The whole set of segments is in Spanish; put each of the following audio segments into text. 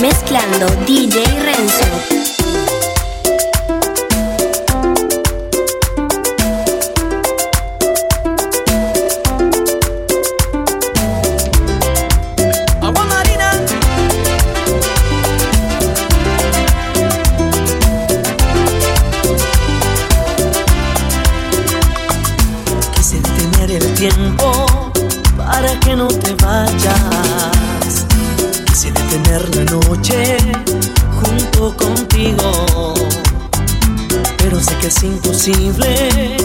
mezclando DJ Renzo. la noche junto contigo, pero sé que es imposible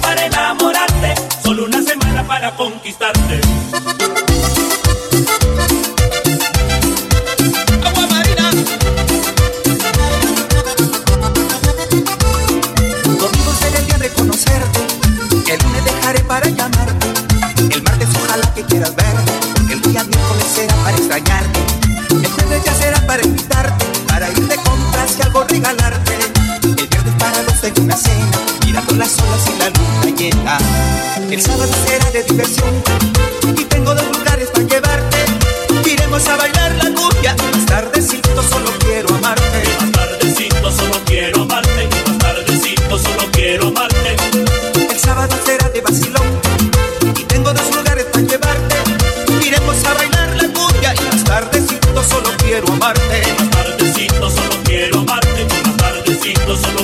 para enamorarte, solo una semana para conquistarte. Agua Marina. Domingo será el día de conocerte, el lunes dejaré para llamarte, el martes ojalá que quieras verte, el día miércoles será para extrañarte, el jueves ya será para invitarte, para ir de compras y algo regalarte, el viernes para los de una cena, mirando las olas y la luz. El sábado será de diversión y tengo dos lugares para llevarte. Iremos a bailar la cumbia. Más tardecito solo quiero amarte. Más tardecito solo quiero amarte. Más tardecito solo quiero amarte. El sábado será de vacilón y tengo dos lugares para llevarte. Iremos a bailar la cumbia y más tardecito solo quiero amarte. Más tardecito solo quiero amarte. Más tardecito solo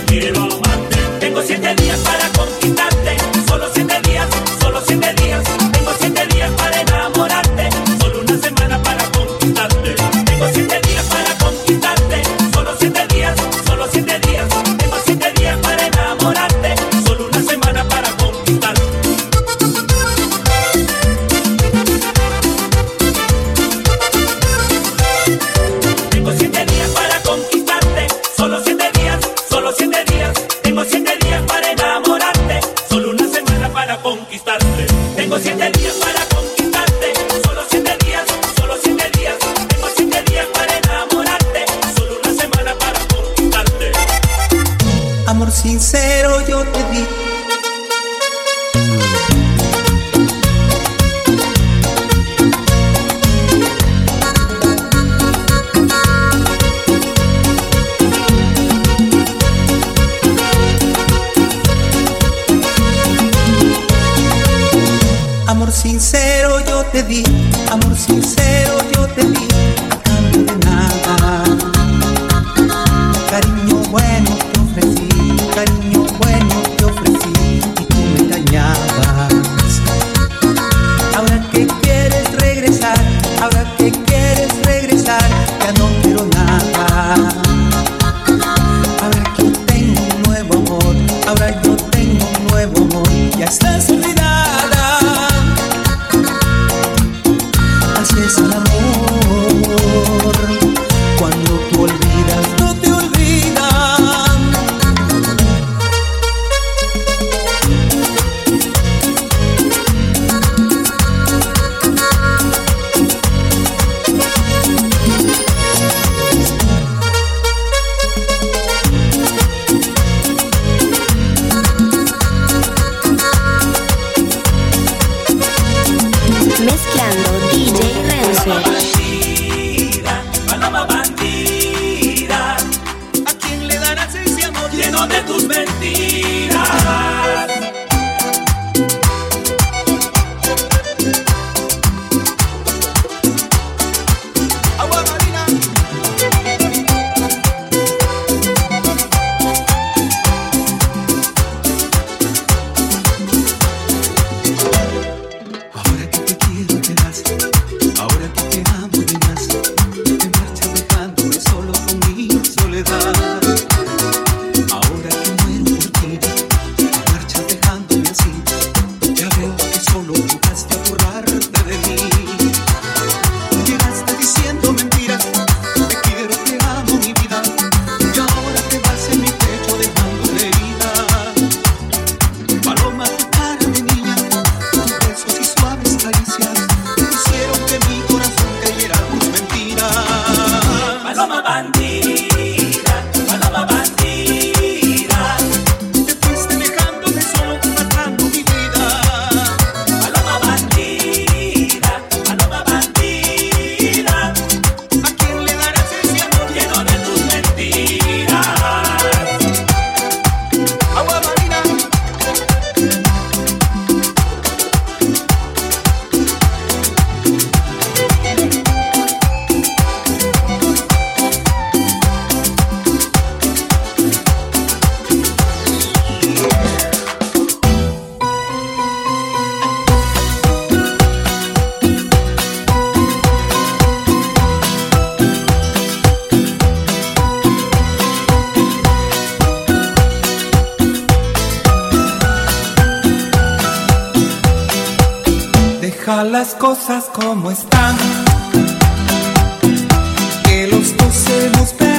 Amor sincero yo te di, amor sincero. Cosas como están. Que los dos hemos perdido.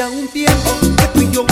ya un tiempo que tú y yo